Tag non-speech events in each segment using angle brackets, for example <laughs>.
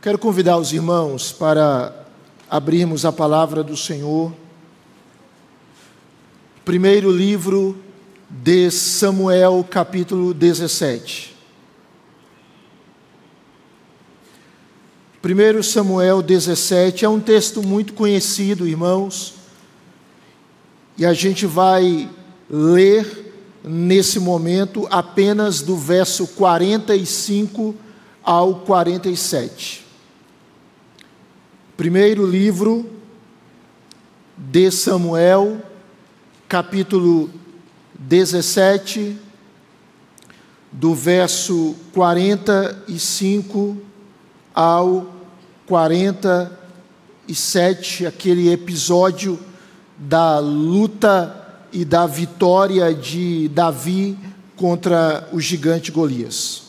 Quero convidar os irmãos para abrirmos a palavra do Senhor. Primeiro livro de Samuel, capítulo 17. 1 Samuel 17 é um texto muito conhecido, irmãos, e a gente vai ler nesse momento apenas do verso 45 ao 47. Primeiro livro de Samuel, capítulo 17, do verso 45 ao 47, aquele episódio da luta e da vitória de Davi contra o gigante Golias.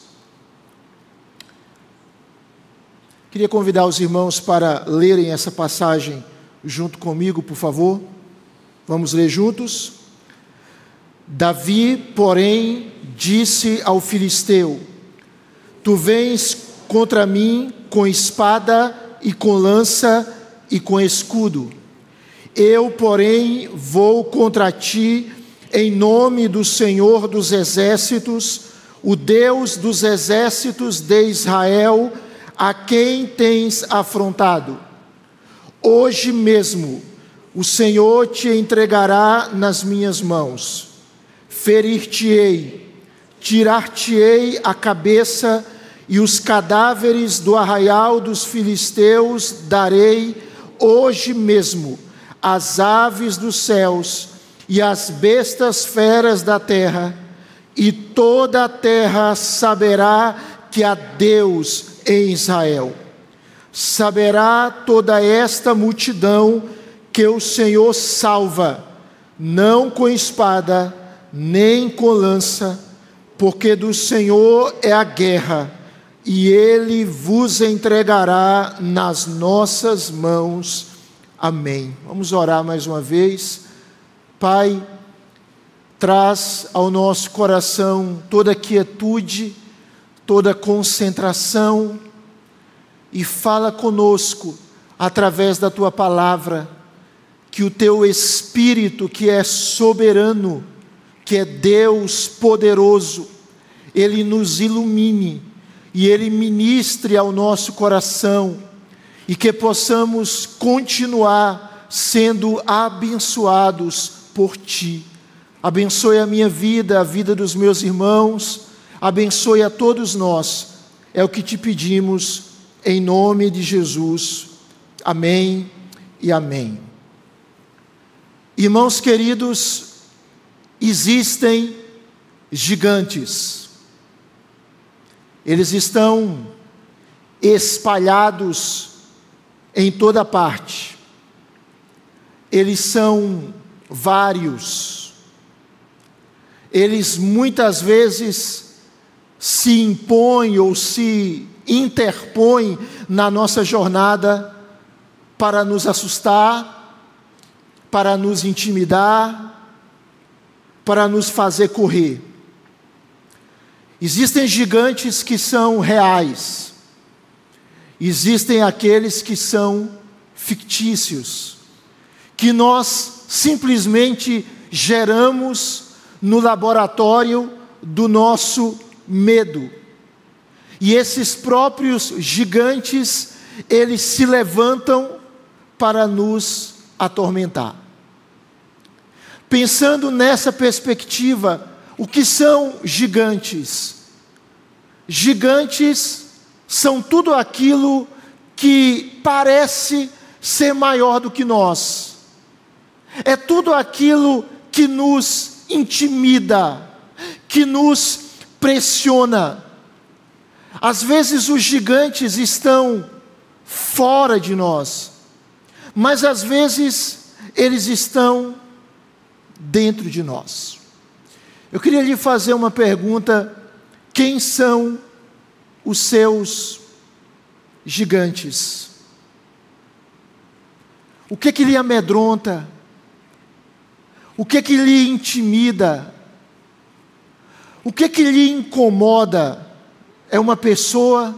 Queria convidar os irmãos para lerem essa passagem junto comigo, por favor. Vamos ler juntos? Davi, porém, disse ao filisteu: Tu vens contra mim com espada e com lança e com escudo eu, porém, vou contra ti em nome do Senhor dos exércitos, o Deus dos exércitos de Israel, a quem tens afrontado. Hoje mesmo o Senhor te entregará nas minhas mãos. Ferir-te-ei, tirar-te-ei a cabeça e os cadáveres do arraial dos filisteus darei hoje mesmo as aves dos céus e as bestas feras da terra, e toda a terra saberá que há Deus em Israel. Saberá toda esta multidão que o Senhor salva, não com espada, nem com lança, porque do Senhor é a guerra, e ele vos entregará nas nossas mãos Amém. Vamos orar mais uma vez. Pai, traz ao nosso coração toda quietude, toda concentração e fala conosco através da tua palavra, que o teu Espírito, que é soberano, que é Deus poderoso, ele nos ilumine e ele ministre ao nosso coração e que possamos continuar sendo abençoados por Ti. Abençoe a minha vida, a vida dos meus irmãos, abençoe a todos nós. É o que te pedimos, em nome de Jesus. Amém e amém. Irmãos queridos, existem gigantes. Eles estão espalhados em toda parte. Eles são vários. Eles muitas vezes se impõem ou se interpõem na nossa jornada para nos assustar, para nos intimidar, para nos fazer correr. Existem gigantes que são reais Existem aqueles que são fictícios, que nós simplesmente geramos no laboratório do nosso medo. E esses próprios gigantes, eles se levantam para nos atormentar. Pensando nessa perspectiva, o que são gigantes? Gigantes são tudo aquilo que parece ser maior do que nós. É tudo aquilo que nos intimida, que nos pressiona. Às vezes os gigantes estão fora de nós, mas às vezes eles estão dentro de nós. Eu queria lhe fazer uma pergunta: quem são os seus gigantes. O que que lhe amedronta? O que que lhe intimida? O que que lhe incomoda? É uma pessoa?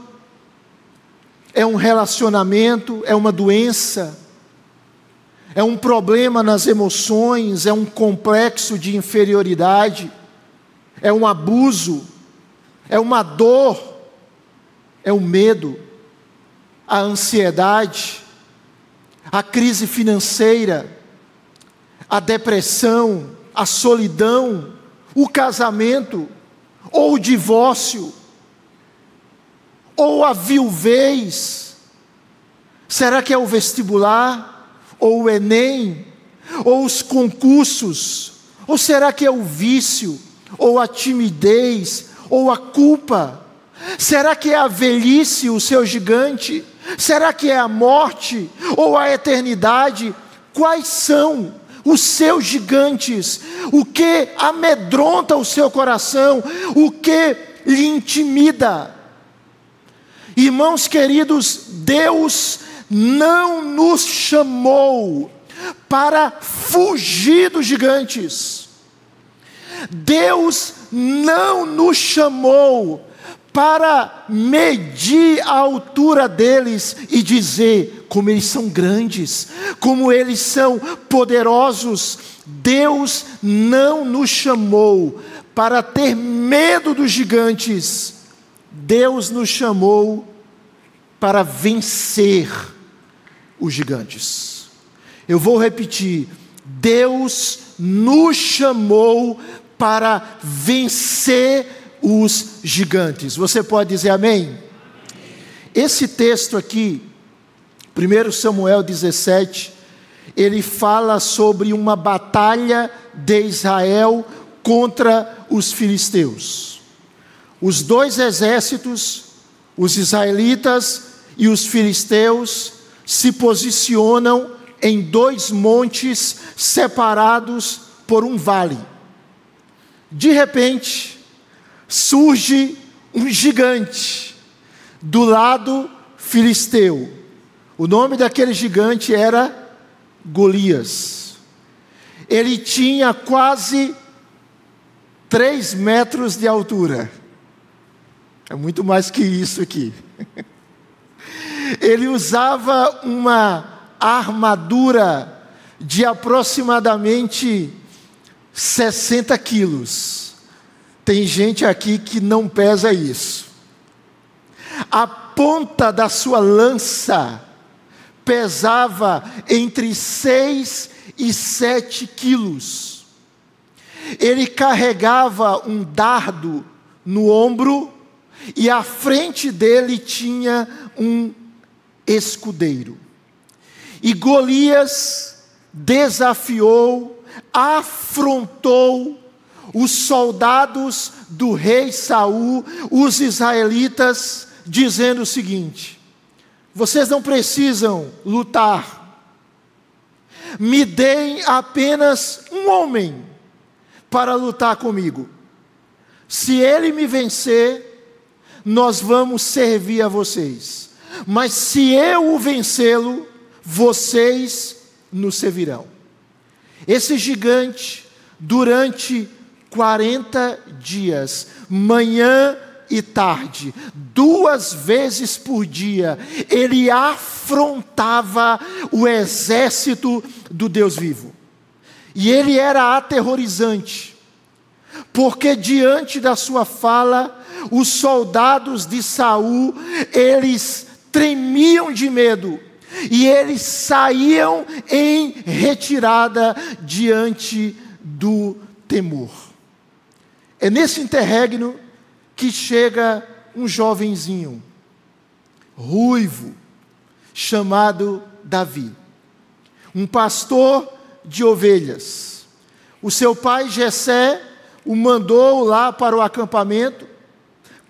é um relacionamento, é uma doença, é um problema nas emoções, é um complexo de inferioridade, é um abuso, é uma dor, é o medo, a ansiedade, a crise financeira, a depressão, a solidão, o casamento, ou o divórcio, ou a viuvez. Será que é o vestibular, ou o Enem, ou os concursos? Ou será que é o vício, ou a timidez, ou a culpa? Será que é a velhice o seu gigante? Será que é a morte ou a eternidade? Quais são os seus gigantes? O que amedronta o seu coração? O que lhe intimida? Irmãos queridos, Deus não nos chamou para fugir dos gigantes. Deus não nos chamou para medir a altura deles e dizer como eles são grandes, como eles são poderosos. Deus não nos chamou para ter medo dos gigantes, Deus nos chamou para vencer os gigantes. Eu vou repetir: Deus nos chamou para vencer os gigantes. Você pode dizer amém? Esse texto aqui, 1 Samuel 17, ele fala sobre uma batalha de Israel contra os filisteus. Os dois exércitos, os israelitas e os filisteus, se posicionam em dois montes separados por um vale. De repente, surge um gigante do lado filisteu. O nome daquele gigante era Golias. Ele tinha quase três metros de altura. É muito mais que isso aqui. Ele usava uma armadura de aproximadamente 60 quilos. Tem gente aqui que não pesa isso. A ponta da sua lança pesava entre 6 e 7 quilos. Ele carregava um dardo no ombro e à frente dele tinha um escudeiro. E Golias desafiou, afrontou os soldados do rei Saul, os israelitas, dizendo o seguinte: vocês não precisam lutar, me deem apenas um homem para lutar comigo. Se ele me vencer, nós vamos servir a vocês. Mas se eu o vencê-lo, vocês nos servirão. Esse gigante, durante 40 dias, manhã e tarde, duas vezes por dia, ele afrontava o exército do Deus vivo. E ele era aterrorizante, porque diante da sua fala, os soldados de Saul, eles tremiam de medo, e eles saíam em retirada diante do temor. É nesse interregno que chega um jovenzinho, ruivo, chamado Davi, um pastor de ovelhas. O seu pai Jessé o mandou lá para o acampamento,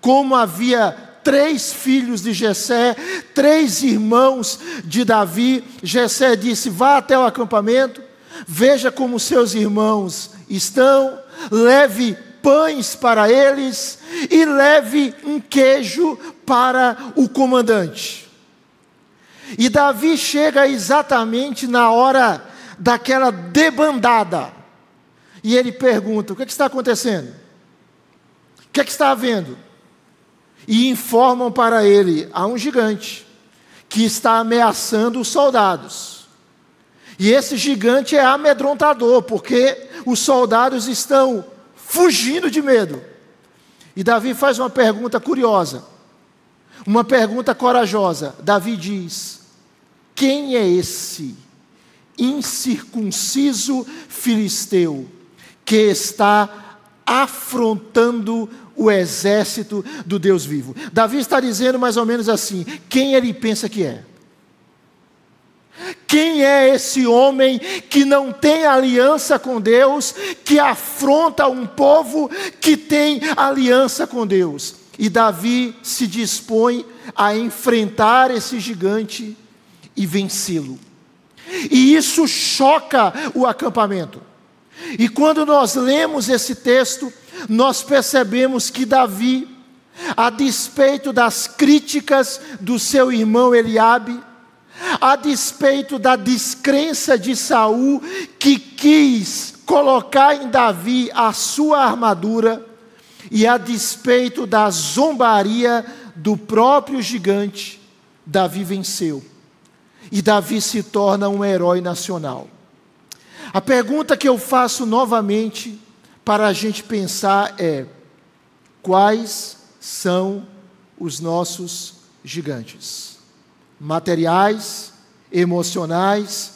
como havia três filhos de Jessé, três irmãos de Davi, Jessé disse: "Vá até o acampamento, veja como seus irmãos estão, leve pães para eles e leve um queijo para o comandante. E Davi chega exatamente na hora daquela debandada. E ele pergunta: O que, é que está acontecendo? O que, é que está havendo? E informam para ele: há um gigante. que está ameaçando os soldados. E esse gigante é amedrontador, porque os soldados estão fugindo de medo. E Davi faz uma pergunta curiosa, uma pergunta corajosa. Davi diz: Quem é esse incircunciso filisteu que está afrontando o exército do Deus vivo? Davi está dizendo mais ou menos assim: quem ele pensa que é? Quem é esse homem que não tem aliança com Deus, que afronta um povo que tem aliança com Deus? E Davi se dispõe a enfrentar esse gigante e vencê-lo. E isso choca o acampamento. E quando nós lemos esse texto, nós percebemos que Davi, a despeito das críticas do seu irmão Eliabe, a despeito da descrença de Saul, que quis colocar em Davi a sua armadura, e a despeito da zombaria do próprio gigante, Davi venceu. E Davi se torna um herói nacional. A pergunta que eu faço novamente para a gente pensar é: quais são os nossos gigantes? Materiais, emocionais,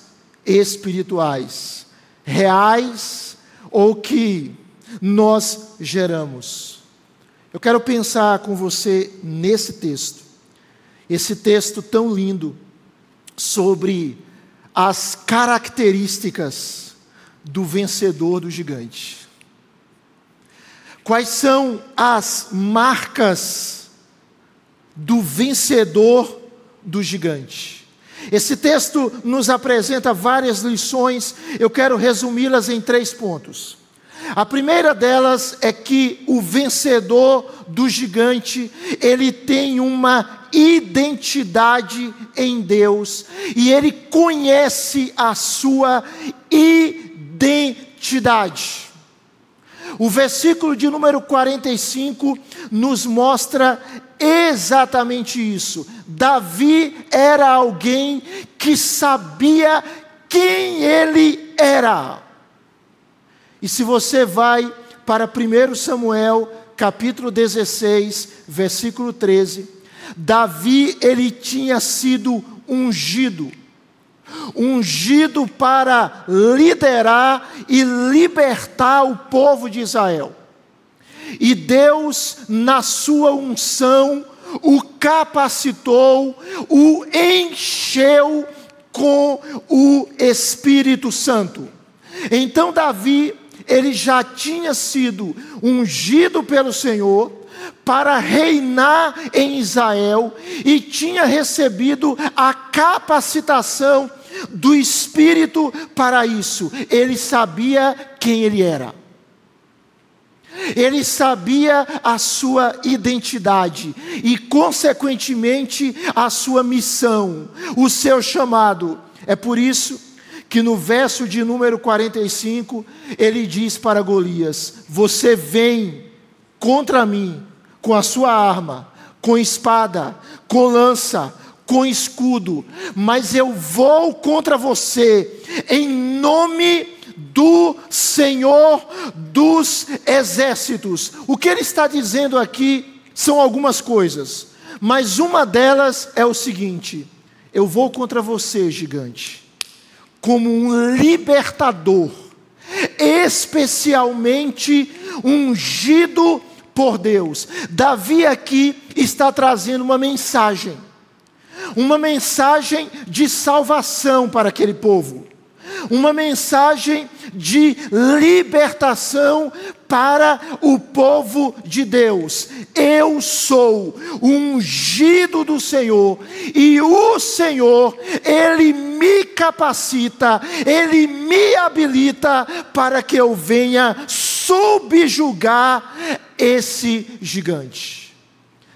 espirituais, reais ou que nós geramos. Eu quero pensar com você nesse texto, esse texto tão lindo, sobre as características do vencedor do gigante. Quais são as marcas do vencedor do gigante. Esse texto nos apresenta várias lições, eu quero resumi-las em três pontos. A primeira delas é que o vencedor do gigante, ele tem uma identidade em Deus e ele conhece a sua identidade. O versículo de número 45 nos mostra exatamente isso. Davi era alguém que sabia quem ele era. E se você vai para 1 Samuel, capítulo 16, versículo 13, Davi ele tinha sido ungido ungido para liderar e libertar o povo de Israel. E Deus, na sua unção, o capacitou, o encheu com o Espírito Santo. Então Davi, ele já tinha sido ungido pelo Senhor para reinar em Israel e tinha recebido a capacitação do Espírito para isso. Ele sabia quem ele era. Ele sabia a sua identidade e, consequentemente, a sua missão, o seu chamado. É por isso que no verso de número 45, ele diz para Golias: Você vem contra mim com a sua arma, com espada, com lança, com escudo, mas eu vou contra você em nome do Senhor dos exércitos. O que ele está dizendo aqui são algumas coisas, mas uma delas é o seguinte: eu vou contra você, gigante, como um libertador, especialmente ungido por Deus. Davi aqui está trazendo uma mensagem, uma mensagem de salvação para aquele povo uma mensagem de libertação para o povo de Deus. Eu sou ungido do Senhor e o Senhor, Ele me capacita, Ele me habilita para que eu venha subjugar esse gigante.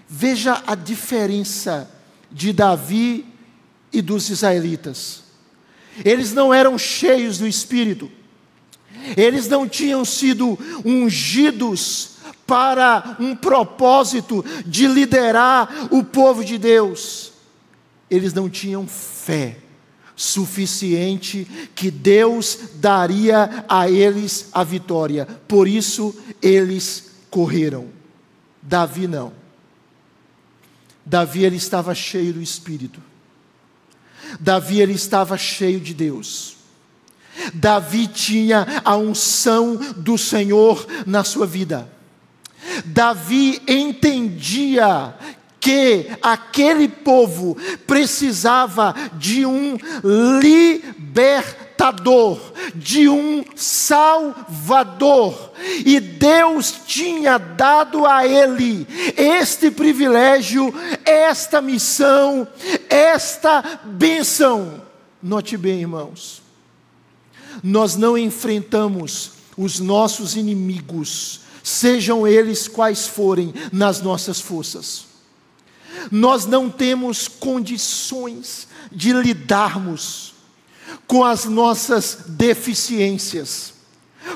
Veja a diferença de Davi e dos israelitas. Eles não eram cheios do Espírito, eles não tinham sido ungidos para um propósito de liderar o povo de Deus. eles não tinham fé suficiente que Deus daria a eles a vitória. Por isso eles correram. Davi não. Davi ele estava cheio do espírito. Davi ele estava cheio de Deus. Davi tinha a unção do Senhor na sua vida. Davi entendia que aquele povo precisava de um libertador, de um salvador, e Deus tinha dado a ele este privilégio, esta missão, esta bênção. Note bem, irmãos, nós não enfrentamos os nossos inimigos, sejam eles quais forem, nas nossas forças nós não temos condições de lidarmos com as nossas deficiências,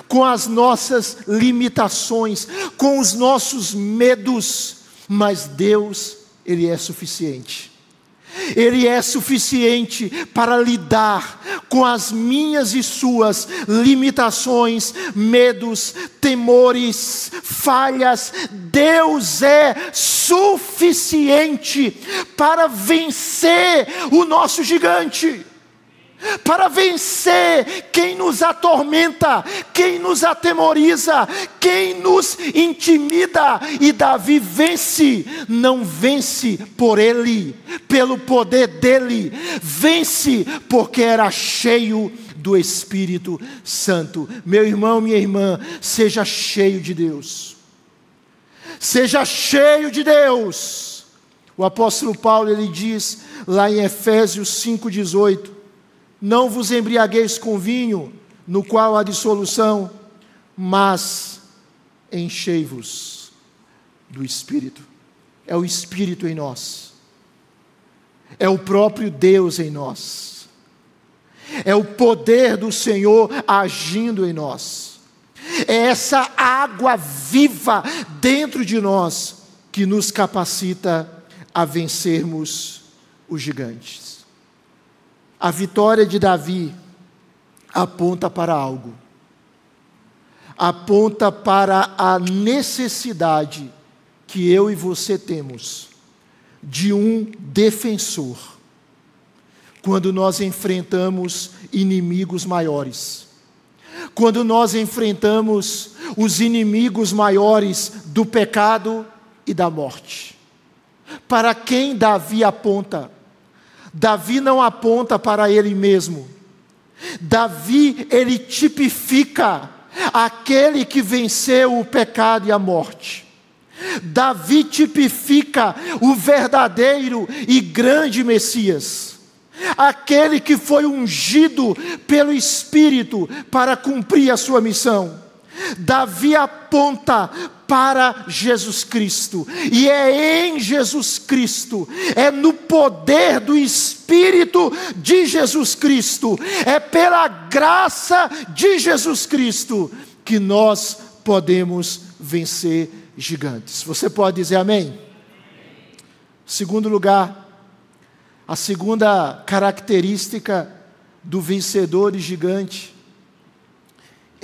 com as nossas limitações, com os nossos medos, mas Deus, Ele é suficiente. Ele é suficiente para lidar com as minhas e suas limitações, medos, temores, falhas. Deus é suficiente para vencer o nosso gigante para vencer quem nos atormenta, quem nos atemoriza, quem nos intimida. E Davi vence, não vence por ele, pelo poder dele, vence porque era cheio do Espírito Santo. Meu irmão, minha irmã, seja cheio de Deus. Seja cheio de Deus. O apóstolo Paulo ele diz lá em Efésios 5:18, não vos embriagueis com vinho, no qual há dissolução, mas enchei-vos do Espírito. É o Espírito em nós, é o próprio Deus em nós, é o poder do Senhor agindo em nós, é essa água viva dentro de nós que nos capacita a vencermos os gigantes. A vitória de Davi aponta para algo. Aponta para a necessidade que eu e você temos de um defensor quando nós enfrentamos inimigos maiores. Quando nós enfrentamos os inimigos maiores do pecado e da morte. Para quem Davi aponta? Davi não aponta para ele mesmo. Davi, ele tipifica aquele que venceu o pecado e a morte. Davi tipifica o verdadeiro e grande Messias, aquele que foi ungido pelo Espírito para cumprir a sua missão. Davi aponta para Jesus Cristo, e é em Jesus Cristo, é no poder do Espírito de Jesus Cristo, é pela graça de Jesus Cristo que nós podemos vencer gigantes. Você pode dizer amém? Segundo lugar, a segunda característica do vencedor e gigante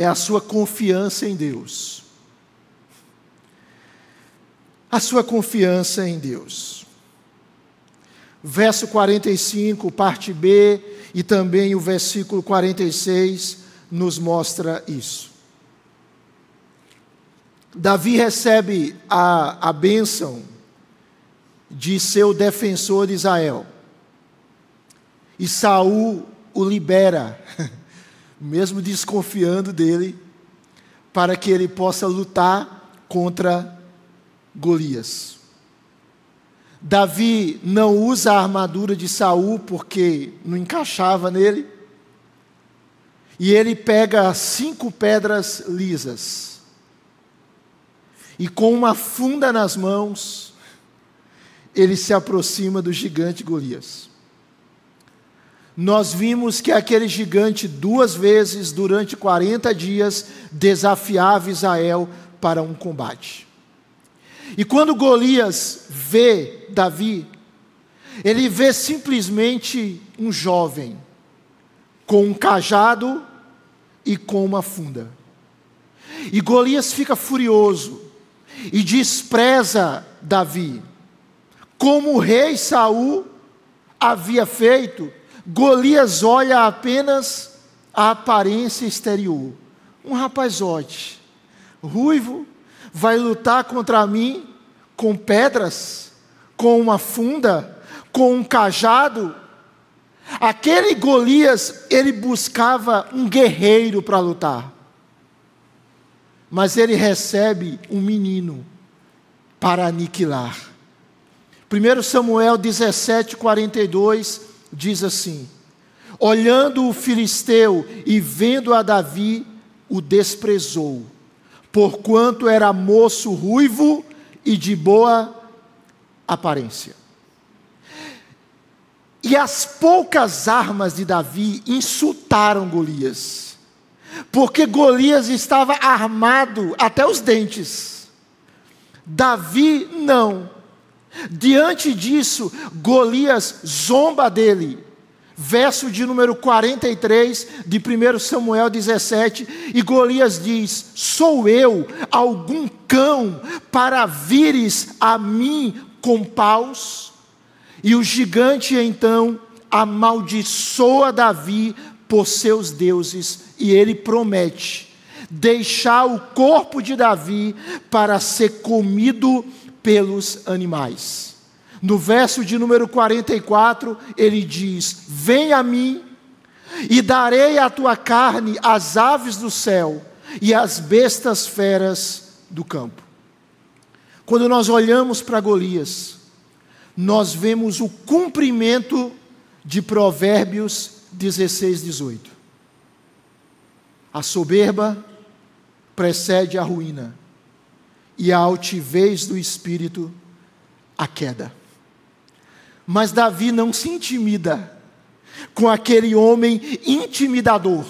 é a sua confiança em Deus. A sua confiança em Deus. Verso 45, parte B, e também o versículo 46 nos mostra isso. Davi recebe a, a bênção de seu defensor de Israel. E Saul o libera <laughs> mesmo desconfiando dele, para que ele possa lutar contra Golias. Davi não usa a armadura de Saul porque não encaixava nele. E ele pega cinco pedras lisas. E com uma funda nas mãos, ele se aproxima do gigante Golias nós vimos que aquele gigante, duas vezes durante 40 dias, desafiava Israel para um combate. E quando Golias vê Davi, ele vê simplesmente um jovem com um cajado e com uma funda. E Golias fica furioso e despreza Davi. Como o rei Saul havia feito, Golias olha apenas a aparência exterior. Um rapazote, ruivo, vai lutar contra mim com pedras, com uma funda, com um cajado. Aquele Golias, ele buscava um guerreiro para lutar. Mas ele recebe um menino para aniquilar. 1 Samuel 17, 42 diz assim: Olhando o filisteu e vendo a Davi, o desprezou, porquanto era moço ruivo e de boa aparência. E as poucas armas de Davi insultaram Golias, porque Golias estava armado até os dentes. Davi não. Diante disso, Golias zomba dele. Verso de número 43 de 1 Samuel 17, e Golias diz: Sou eu algum cão para vires a mim com paus? E o gigante então amaldiçoa Davi por seus deuses, e ele promete deixar o corpo de Davi para ser comido pelos animais. No verso de número 44, ele diz: Vem a mim, e darei a tua carne às aves do céu e às bestas feras do campo. Quando nós olhamos para Golias, nós vemos o cumprimento de Provérbios 16, 18. A soberba precede a ruína, e a altivez do espírito, a queda. Mas Davi não se intimida com aquele homem intimidador.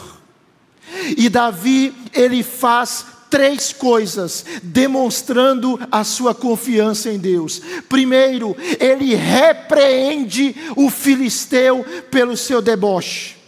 E Davi, ele faz três coisas demonstrando a sua confiança em Deus. Primeiro, ele repreende o filisteu pelo seu deboche.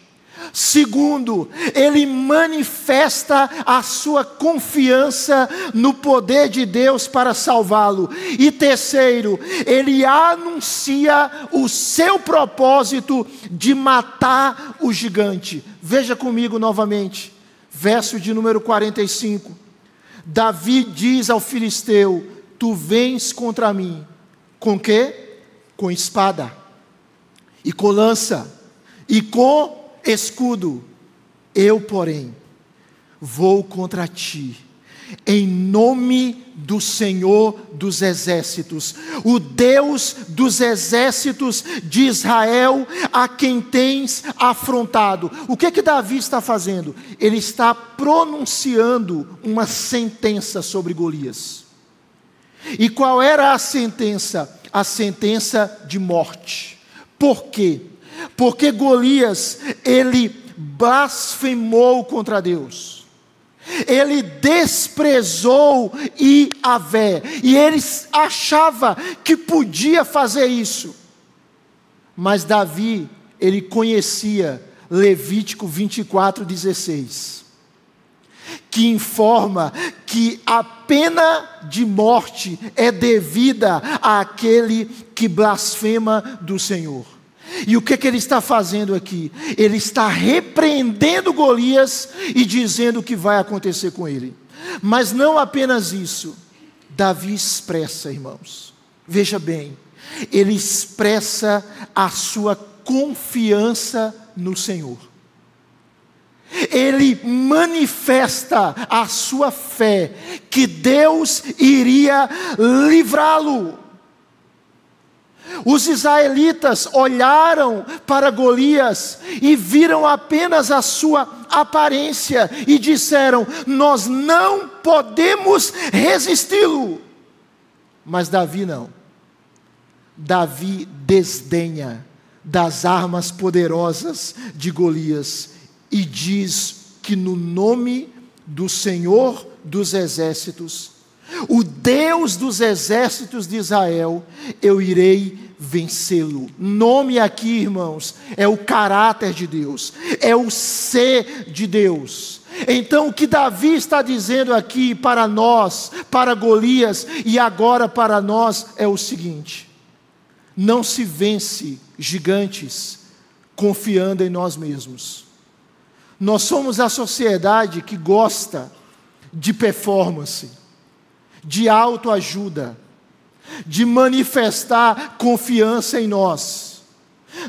Segundo, ele manifesta a sua confiança no poder de Deus para salvá-lo. E terceiro, ele anuncia o seu propósito de matar o gigante. Veja comigo novamente, verso de número 45. Davi diz ao filisteu: Tu vens contra mim. Com quê? Com espada, e com lança, e com escudo. Eu, porém, vou contra ti, em nome do Senhor dos exércitos, o Deus dos exércitos de Israel, a quem tens afrontado. O que que Davi está fazendo? Ele está pronunciando uma sentença sobre Golias. E qual era a sentença? A sentença de morte. Por quê? Porque Golias, ele blasfemou contra Deus. Ele desprezou Iavé, e ele achava que podia fazer isso. Mas Davi, ele conhecia Levítico 24, 16, que informa que a pena de morte é devida àquele que blasfema do Senhor. E o que, que ele está fazendo aqui? Ele está repreendendo Golias e dizendo o que vai acontecer com ele. Mas não apenas isso. Davi expressa, irmãos, veja bem, ele expressa a sua confiança no Senhor. Ele manifesta a sua fé que Deus iria livrá-lo. Os israelitas olharam para Golias e viram apenas a sua aparência e disseram: Nós não podemos resisti-lo. Mas Davi não. Davi desdenha das armas poderosas de Golias e diz que no nome do Senhor dos exércitos, o Deus dos exércitos de Israel, eu irei vencê-lo. Nome aqui, irmãos, é o caráter de Deus, é o ser de Deus. Então, o que Davi está dizendo aqui para nós, para Golias e agora para nós é o seguinte: não se vence gigantes confiando em nós mesmos. Nós somos a sociedade que gosta de performance, de autoajuda, de manifestar confiança em nós.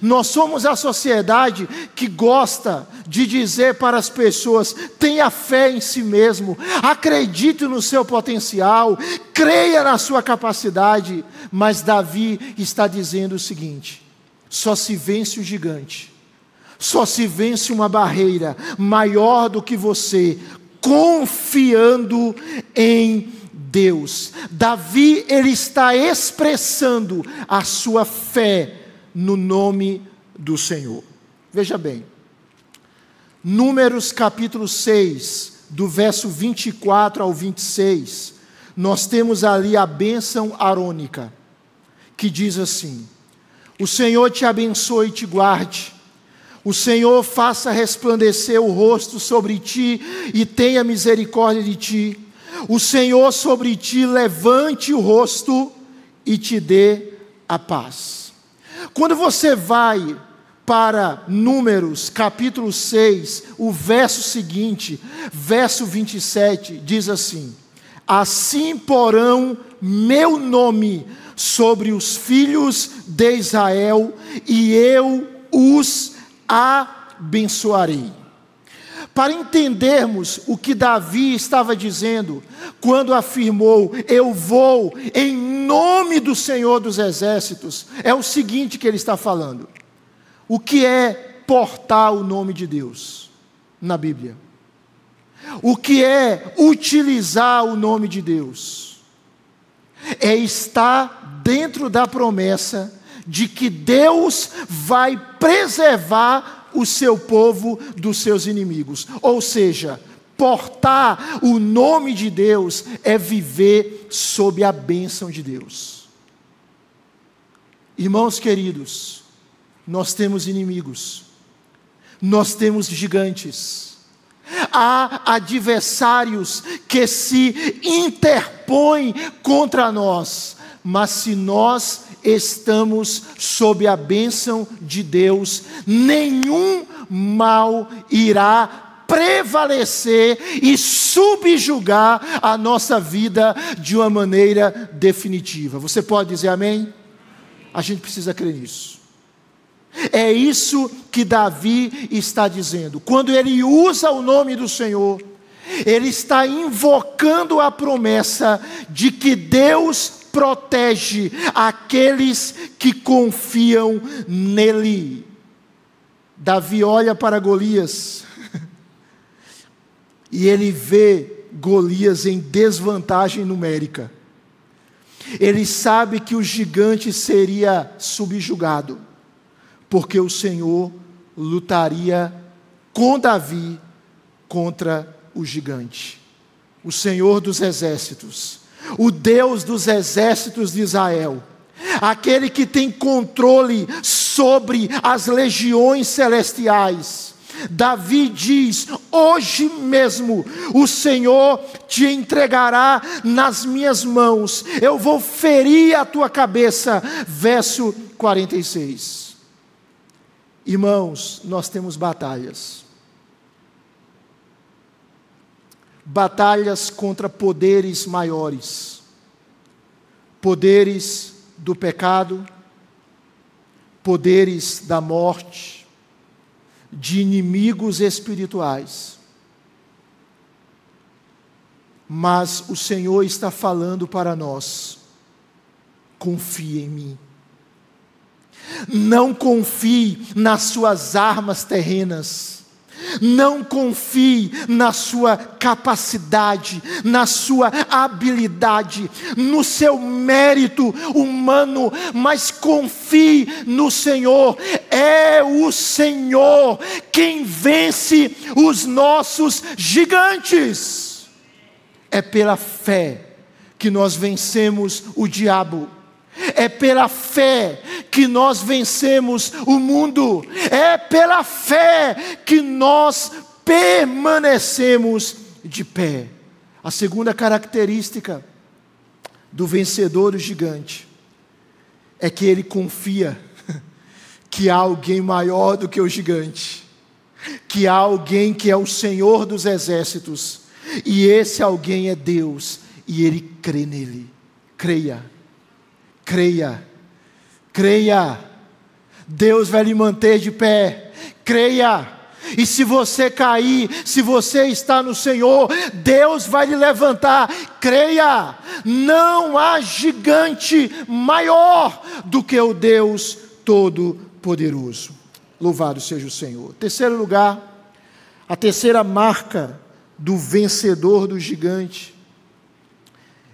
Nós somos a sociedade que gosta de dizer para as pessoas: tenha fé em si mesmo, acredite no seu potencial, creia na sua capacidade. Mas Davi está dizendo o seguinte: só se vence o gigante, só se vence uma barreira maior do que você, confiando em Deus. Davi ele está expressando a sua fé no nome do Senhor. Veja bem, Números capítulo 6, do verso 24 ao 26, nós temos ali a bênção arônica, que diz assim: O Senhor te abençoe e te guarde, o Senhor faça resplandecer o rosto sobre ti e tenha misericórdia de ti, o Senhor sobre ti levante o rosto e te dê a paz. Quando você vai para Números capítulo 6, o verso seguinte, verso 27, diz assim: Assim porão meu nome sobre os filhos de Israel, e eu os abençoarei. Para entendermos o que Davi estava dizendo, quando afirmou: Eu vou em nome do Senhor dos Exércitos, é o seguinte que ele está falando. O que é portar o nome de Deus na Bíblia? O que é utilizar o nome de Deus? É estar dentro da promessa de que Deus vai preservar o seu povo dos seus inimigos. Ou seja, portar o nome de Deus é viver sob a bênção de Deus. Irmãos queridos, nós temos inimigos, nós temos gigantes, há adversários que se interpõem contra nós, mas se nós estamos sob a bênção de Deus, nenhum mal irá prevalecer e subjugar a nossa vida de uma maneira definitiva. Você pode dizer amém? A gente precisa crer nisso. É isso que Davi está dizendo. Quando ele usa o nome do Senhor, ele está invocando a promessa de que Deus protege aqueles que confiam nele. Davi olha para Golias <laughs> e ele vê Golias em desvantagem numérica. Ele sabe que o gigante seria subjugado, porque o Senhor lutaria com Davi contra o gigante. O Senhor dos exércitos o Deus dos exércitos de Israel, aquele que tem controle sobre as legiões celestiais. Davi diz: Hoje mesmo o Senhor te entregará nas minhas mãos, eu vou ferir a tua cabeça. Verso 46. Irmãos, nós temos batalhas. Batalhas contra poderes maiores, poderes do pecado, poderes da morte, de inimigos espirituais. Mas o Senhor está falando para nós: confie em mim. Não confie nas suas armas terrenas não confie na sua capacidade, na sua habilidade, no seu mérito humano, mas confie no Senhor. É o Senhor quem vence os nossos gigantes. É pela fé que nós vencemos o diabo. É pela fé que nós vencemos o mundo. É pela fé que nós permanecemos de pé. A segunda característica do vencedor do gigante é que ele confia <laughs> que há alguém maior do que o gigante, que há alguém que é o Senhor dos exércitos, e esse alguém é Deus, e ele crê nele. Creia, creia, creia. Deus vai lhe manter de pé, creia. E se você cair, se você está no Senhor, Deus vai lhe levantar. Creia, não há gigante maior do que o Deus Todo-Poderoso. Louvado seja o Senhor. Terceiro lugar, a terceira marca do vencedor do gigante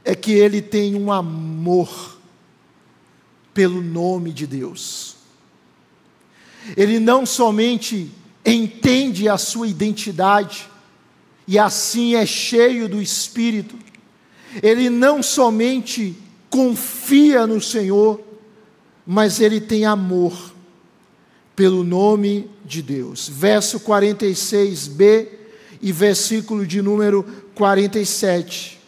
é que ele tem um amor pelo nome de Deus. Ele não somente entende a sua identidade e assim é cheio do Espírito. Ele não somente confia no Senhor, mas ele tem amor pelo nome de Deus. Verso 46b e versículo de número 47.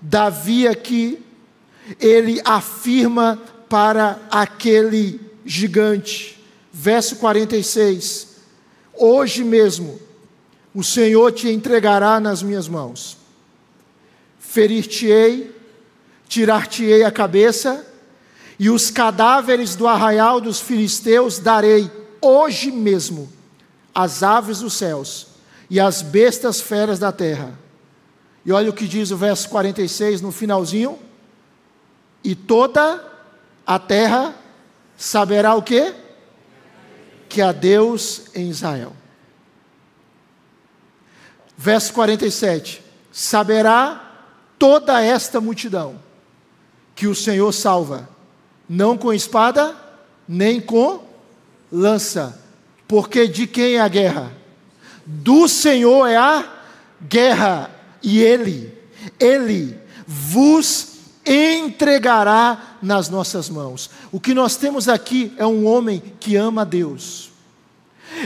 Davi aqui, ele afirma para aquele gigante, verso 46: Hoje mesmo o Senhor te entregará nas minhas mãos. Ferir-te-ei, tirar-te-ei a cabeça, e os cadáveres do arraial dos filisteus darei hoje mesmo às aves dos céus e às bestas feras da terra. E olha o que diz o verso 46 no finalzinho: E toda a terra saberá o quê? que há Deus em Israel. Verso 47: Saberá toda esta multidão que o Senhor salva, não com espada, nem com lança, porque de quem é a guerra? Do Senhor é a guerra, e Ele, Ele vos entregará nas nossas mãos. O que nós temos aqui é um homem que ama a Deus.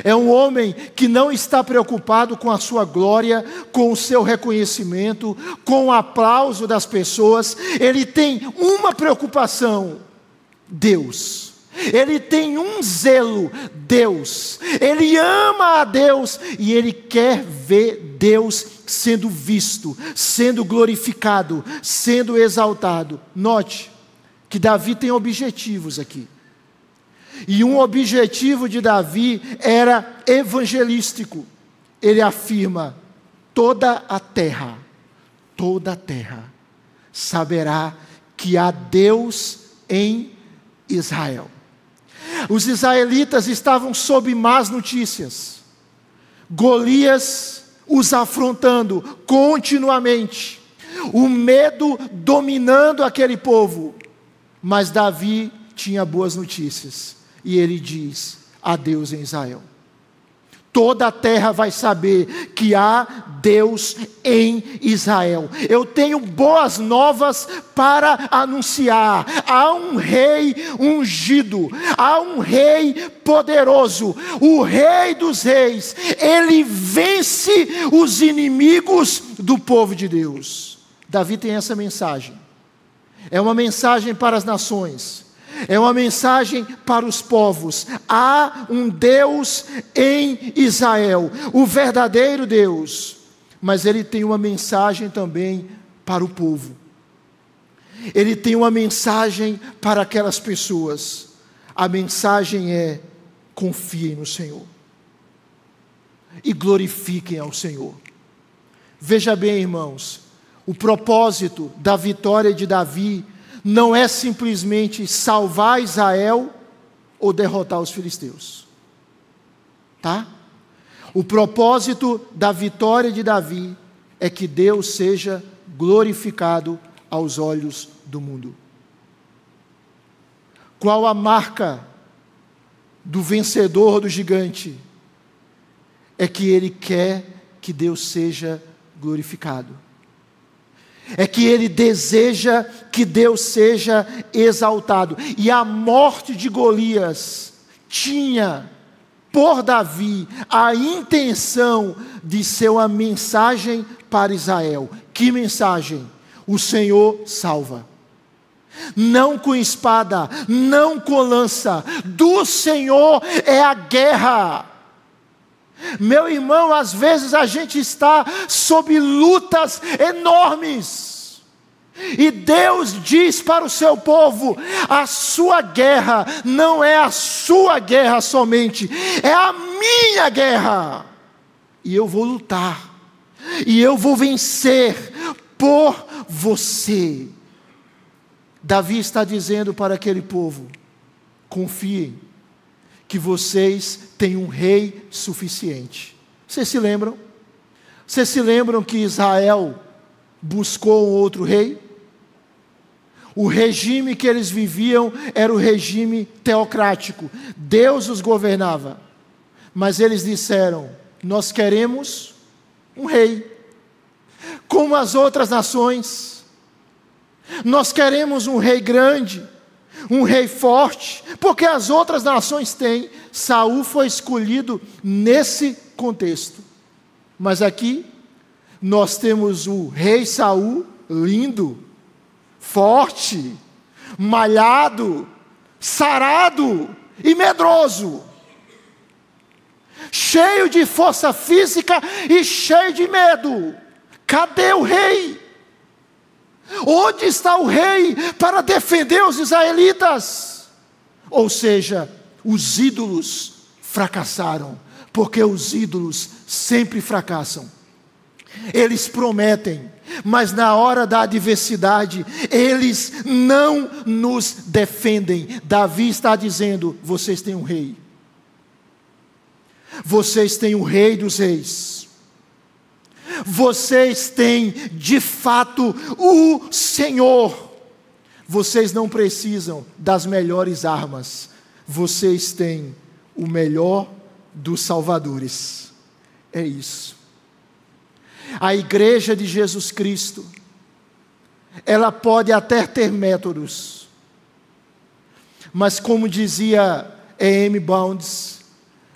É um homem que não está preocupado com a sua glória, com o seu reconhecimento, com o aplauso das pessoas. Ele tem uma preocupação: Deus. Ele tem um zelo, Deus. Ele ama a Deus e ele quer ver Deus sendo visto, sendo glorificado, sendo exaltado. Note que Davi tem objetivos aqui. E um objetivo de Davi era evangelístico. Ele afirma: toda a terra, toda a terra saberá que há Deus em Israel. Os israelitas estavam sob más notícias. Golias os afrontando continuamente, o medo dominando aquele povo. Mas Davi tinha boas notícias, e ele diz: a Deus em Israel. Toda a terra vai saber que há Deus em Israel. Eu tenho boas novas para anunciar. Há um rei ungido, há um rei poderoso, o rei dos reis. Ele vence os inimigos do povo de Deus. Davi tem essa mensagem. É uma mensagem para as nações é uma mensagem para os povos. Há um Deus em Israel, o verdadeiro Deus, mas ele tem uma mensagem também para o povo. Ele tem uma mensagem para aquelas pessoas. A mensagem é: confiem no Senhor e glorifiquem ao Senhor. Veja bem, irmãos, o propósito da vitória de Davi não é simplesmente salvar Israel ou derrotar os filisteus. Tá? O propósito da vitória de Davi é que Deus seja glorificado aos olhos do mundo. Qual a marca do vencedor do gigante? É que ele quer que Deus seja glorificado. É que ele deseja que Deus seja exaltado. E a morte de Golias tinha por Davi a intenção de ser uma mensagem para Israel. Que mensagem? O Senhor salva. Não com espada, não com lança, do Senhor é a guerra. Meu irmão, às vezes a gente está sob lutas enormes. E Deus diz para o seu povo: a sua guerra não é a sua guerra somente, é a minha guerra. E eu vou lutar, e eu vou vencer por você. Davi está dizendo para aquele povo: confiem, que vocês têm um rei suficiente. Vocês se lembram? Vocês se lembram que Israel buscou um outro rei? O regime que eles viviam era o regime teocrático. Deus os governava. Mas eles disseram: Nós queremos um rei, como as outras nações. Nós queremos um rei grande, um rei forte, porque as outras nações têm. Saul foi escolhido nesse contexto. Mas aqui nós temos o rei Saul lindo, forte, malhado, sarado e medroso. Cheio de força física e cheio de medo. Cadê o rei? Onde está o rei para defender os israelitas? Ou seja, os ídolos fracassaram, porque os ídolos sempre fracassam. Eles prometem, mas na hora da adversidade, eles não nos defendem. Davi está dizendo: vocês têm um rei. Vocês têm o rei dos reis vocês têm de fato o Senhor. Vocês não precisam das melhores armas, vocês têm o melhor dos salvadores. É isso. A igreja de Jesus Cristo, ela pode até ter métodos, mas como dizia E.M. Bounds,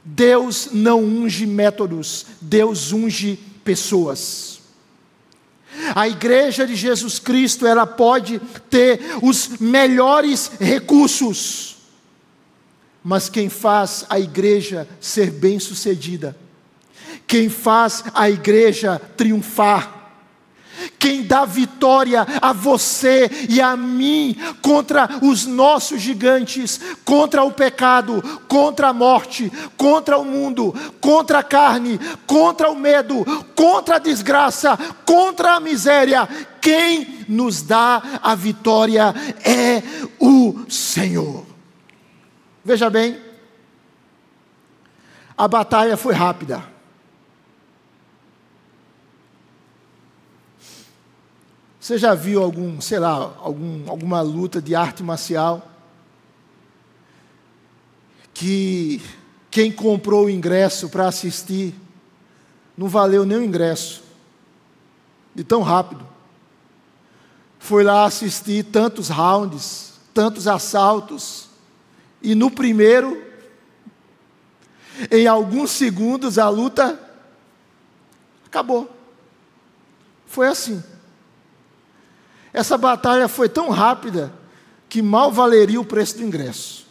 Deus não unge métodos, Deus unge pessoas. A igreja de Jesus Cristo, ela pode ter os melhores recursos, mas quem faz a igreja ser bem-sucedida, quem faz a igreja triunfar, quem dá vitória a você e a mim contra os nossos gigantes, contra o pecado, contra a morte, contra o mundo, contra a carne, contra o medo, contra a desgraça, contra a miséria. Quem nos dá a vitória é o Senhor. Veja bem, a batalha foi rápida. Você já viu algum, sei lá, algum, alguma luta de arte marcial que quem comprou o ingresso para assistir não valeu nem o ingresso, de tão rápido. Foi lá assistir tantos rounds, tantos assaltos, e no primeiro, em alguns segundos, a luta acabou. Foi assim. Essa batalha foi tão rápida que mal valeria o preço do ingresso.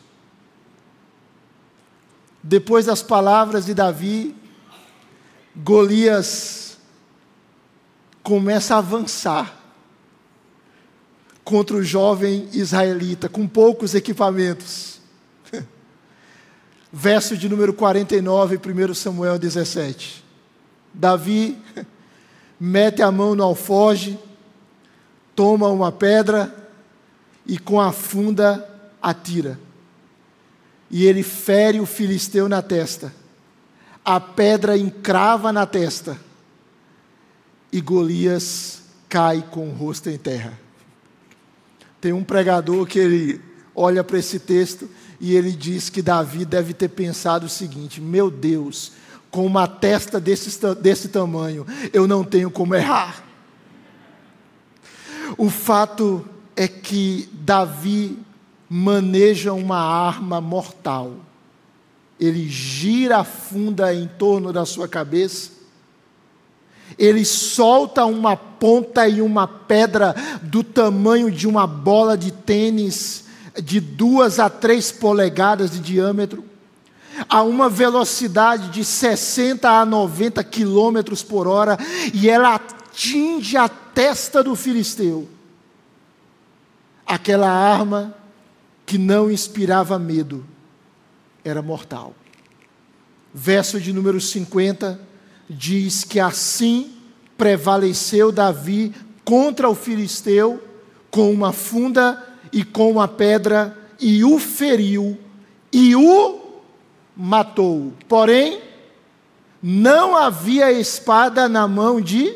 Depois das palavras de Davi, Golias começa a avançar contra o jovem israelita com poucos equipamentos. <laughs> Verso de número 49, 1 Samuel 17. Davi mete a mão no alfoge, toma uma pedra e com a funda atira. E ele fere o filisteu na testa. A pedra encrava na testa. E Golias cai com o rosto em terra. Tem um pregador que ele olha para esse texto e ele diz que Davi deve ter pensado o seguinte: Meu Deus, com uma testa desse, desse tamanho, eu não tenho como errar. O fato é que Davi maneja uma arma mortal. Ele gira a funda em torno da sua cabeça. Ele solta uma ponta e uma pedra do tamanho de uma bola de tênis, de duas a três polegadas de diâmetro, a uma velocidade de 60 a 90 quilômetros por hora, e ela atinge a testa do filisteu. Aquela arma que não inspirava medo era mortal. Verso de número 50 diz que assim prevaleceu Davi contra o filisteu com uma funda e com uma pedra e o feriu e o matou. Porém, não havia espada na mão de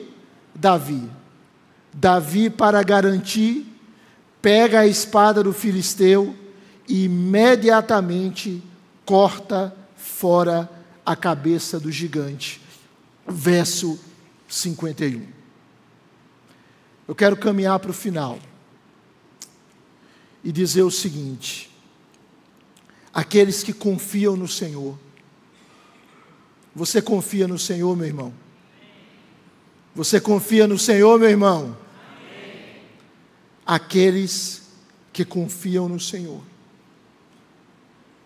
Davi. Davi, para garantir, pega a espada do filisteu e imediatamente corta fora a cabeça do gigante. Verso 51. Eu quero caminhar para o final e dizer o seguinte: aqueles que confiam no Senhor, você confia no Senhor, meu irmão? Você confia no Senhor, meu irmão? Amém. Aqueles que confiam no Senhor,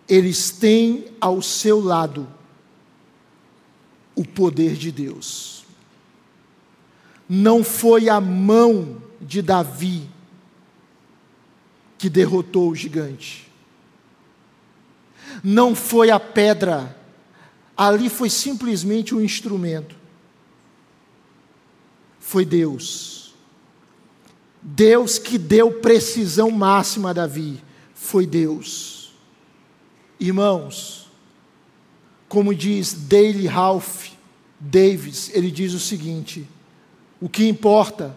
eles têm ao seu lado o poder de Deus. Não foi a mão de Davi que derrotou o gigante. Não foi a pedra, ali foi simplesmente um instrumento foi Deus. Deus que deu precisão máxima a Davi, foi Deus. Irmãos, como diz Dale Ralph Davis, ele diz o seguinte: o que importa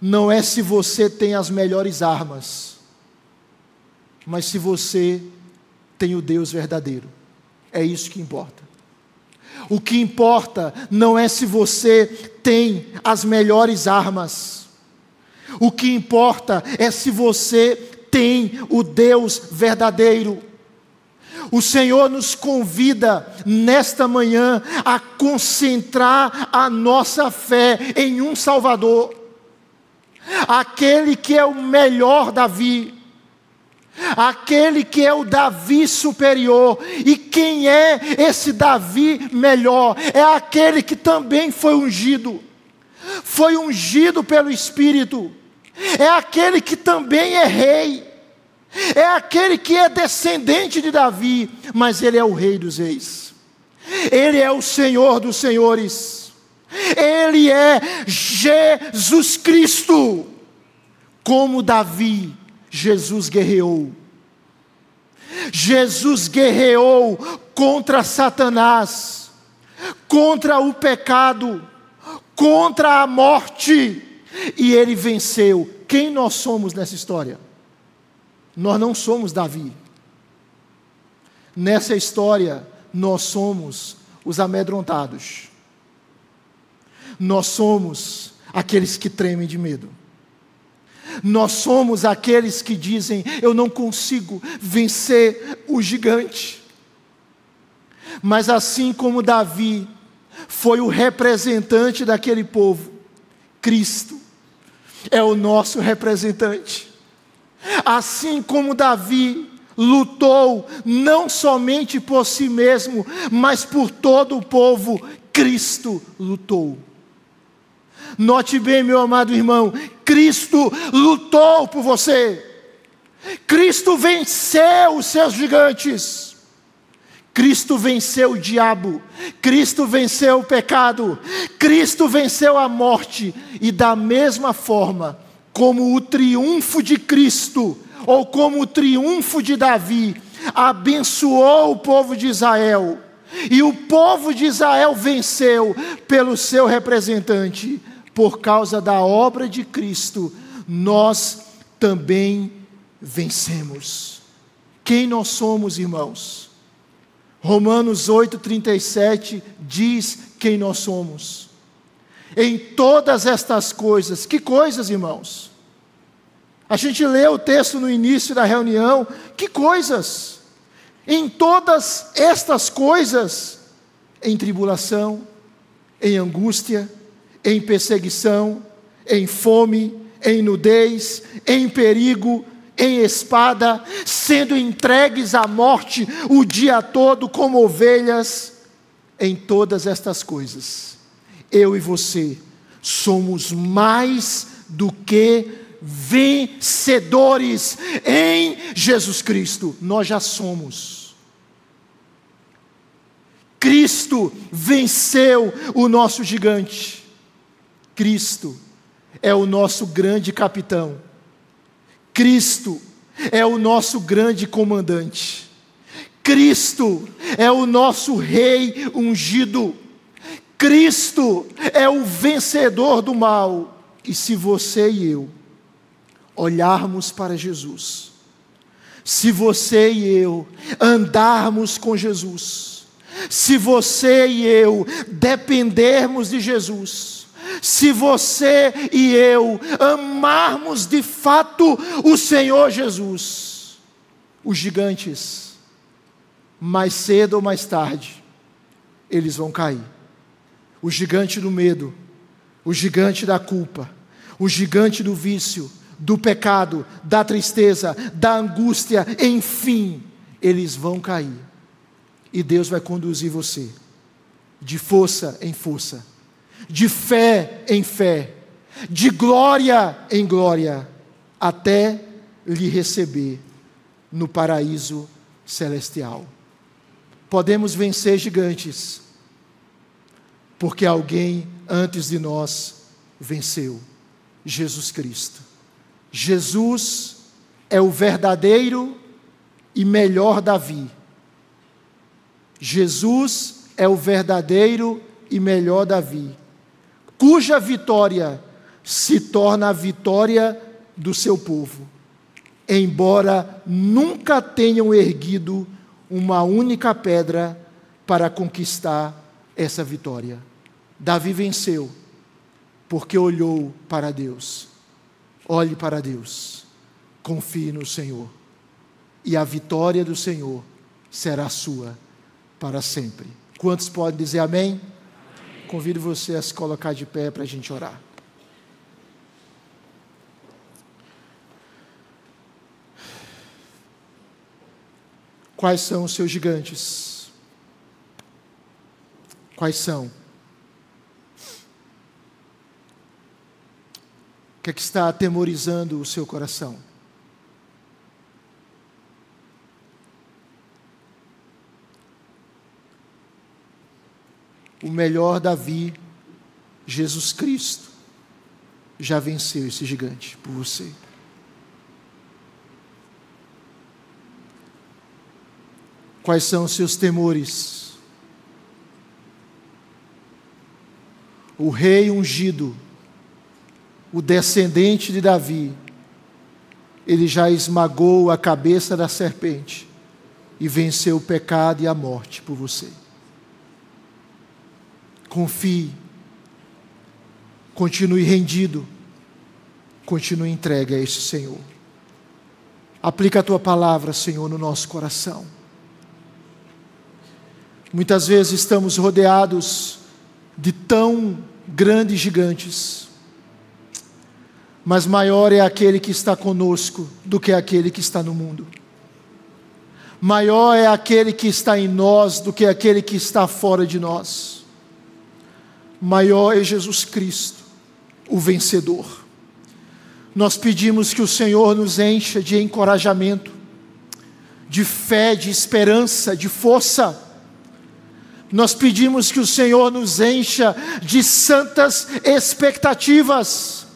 não é se você tem as melhores armas, mas se você tem o Deus verdadeiro. É isso que importa. O que importa não é se você tem as melhores armas. O que importa é se você tem o Deus verdadeiro. O Senhor nos convida nesta manhã a concentrar a nossa fé em um Salvador, aquele que é o melhor Davi, aquele que é o Davi superior. E quem é esse Davi melhor? É aquele que também foi ungido, foi ungido pelo Espírito, é aquele que também é rei. É aquele que é descendente de Davi, mas ele é o Rei dos Reis, ele é o Senhor dos Senhores, ele é Jesus Cristo, como Davi, Jesus guerreou. Jesus guerreou contra Satanás, contra o pecado, contra a morte, e ele venceu. Quem nós somos nessa história? Nós não somos Davi. Nessa história, nós somos os amedrontados. Nós somos aqueles que tremem de medo. Nós somos aqueles que dizem: Eu não consigo vencer o gigante. Mas assim como Davi foi o representante daquele povo, Cristo é o nosso representante. Assim como Davi lutou não somente por si mesmo, mas por todo o povo, Cristo lutou. Note bem, meu amado irmão, Cristo lutou por você. Cristo venceu os seus gigantes. Cristo venceu o diabo, Cristo venceu o pecado, Cristo venceu a morte, e da mesma forma, como o triunfo de Cristo, ou como o triunfo de Davi, abençoou o povo de Israel, e o povo de Israel venceu pelo seu representante, por causa da obra de Cristo, nós também vencemos. Quem nós somos, irmãos? Romanos 8,37 diz quem nós somos. Em todas estas coisas, que coisas, irmãos? A gente lê o texto no início da reunião, que coisas! Em todas estas coisas, em tribulação, em angústia, em perseguição, em fome, em nudez, em perigo, em espada, sendo entregues à morte o dia todo como ovelhas, em todas estas coisas, eu e você somos mais do que vencedores em Jesus Cristo. Nós já somos. Cristo venceu o nosso gigante. Cristo é o nosso grande capitão. Cristo é o nosso grande comandante. Cristo é o nosso rei ungido. Cristo é o vencedor do mal. E se você e eu olharmos para Jesus, se você e eu andarmos com Jesus, se você e eu dependermos de Jesus, se você e eu amarmos de fato o Senhor Jesus, os gigantes, mais cedo ou mais tarde, eles vão cair. O gigante do medo, o gigante da culpa, o gigante do vício, do pecado, da tristeza, da angústia, enfim, eles vão cair. E Deus vai conduzir você de força em força de fé em fé, de glória em glória, até lhe receber no paraíso celestial. Podemos vencer gigantes, porque alguém antes de nós venceu Jesus Cristo. Jesus é o verdadeiro e melhor Davi. Jesus é o verdadeiro e melhor Davi cuja vitória se torna a vitória do seu povo, embora nunca tenham erguido uma única pedra para conquistar essa vitória. Davi venceu, porque olhou para Deus. Olhe para Deus, confie no Senhor, e a vitória do Senhor será sua para sempre. Quantos podem dizer amém? Convido você a se colocar de pé para a gente orar. Quais são os seus gigantes? Quais são? O que é que está atemorizando o seu coração? O melhor Davi, Jesus Cristo, já venceu esse gigante por você. Quais são os seus temores? O rei ungido, o descendente de Davi, ele já esmagou a cabeça da serpente e venceu o pecado e a morte por você. Confie. Continue rendido. Continue entregue a este Senhor. Aplica a tua palavra, Senhor, no nosso coração. Muitas vezes estamos rodeados de tão grandes gigantes, mas maior é aquele que está conosco do que aquele que está no mundo. Maior é aquele que está em nós do que aquele que está fora de nós maior é Jesus Cristo, o vencedor. Nós pedimos que o Senhor nos encha de encorajamento, de fé, de esperança, de força. Nós pedimos que o Senhor nos encha de santas expectativas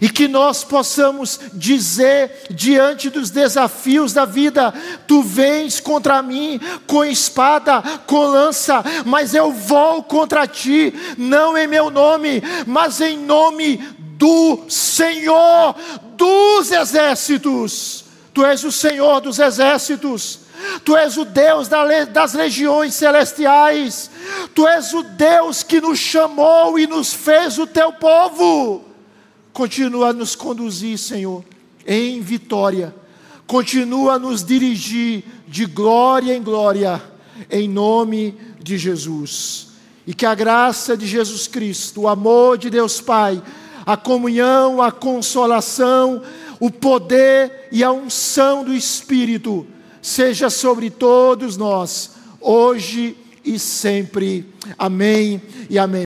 e que nós possamos dizer diante dos desafios da vida: Tu vens contra mim com espada, com lança, mas eu vou contra ti, não em meu nome, mas em nome do Senhor dos exércitos. Tu és o Senhor dos exércitos. Tu és o Deus das legiões celestiais. Tu és o Deus que nos chamou e nos fez o teu povo. Continua a nos conduzir, Senhor, em vitória, continua a nos dirigir de glória em glória, em nome de Jesus. E que a graça de Jesus Cristo, o amor de Deus Pai, a comunhão, a consolação, o poder e a unção do Espírito seja sobre todos nós, hoje e sempre. Amém e amém.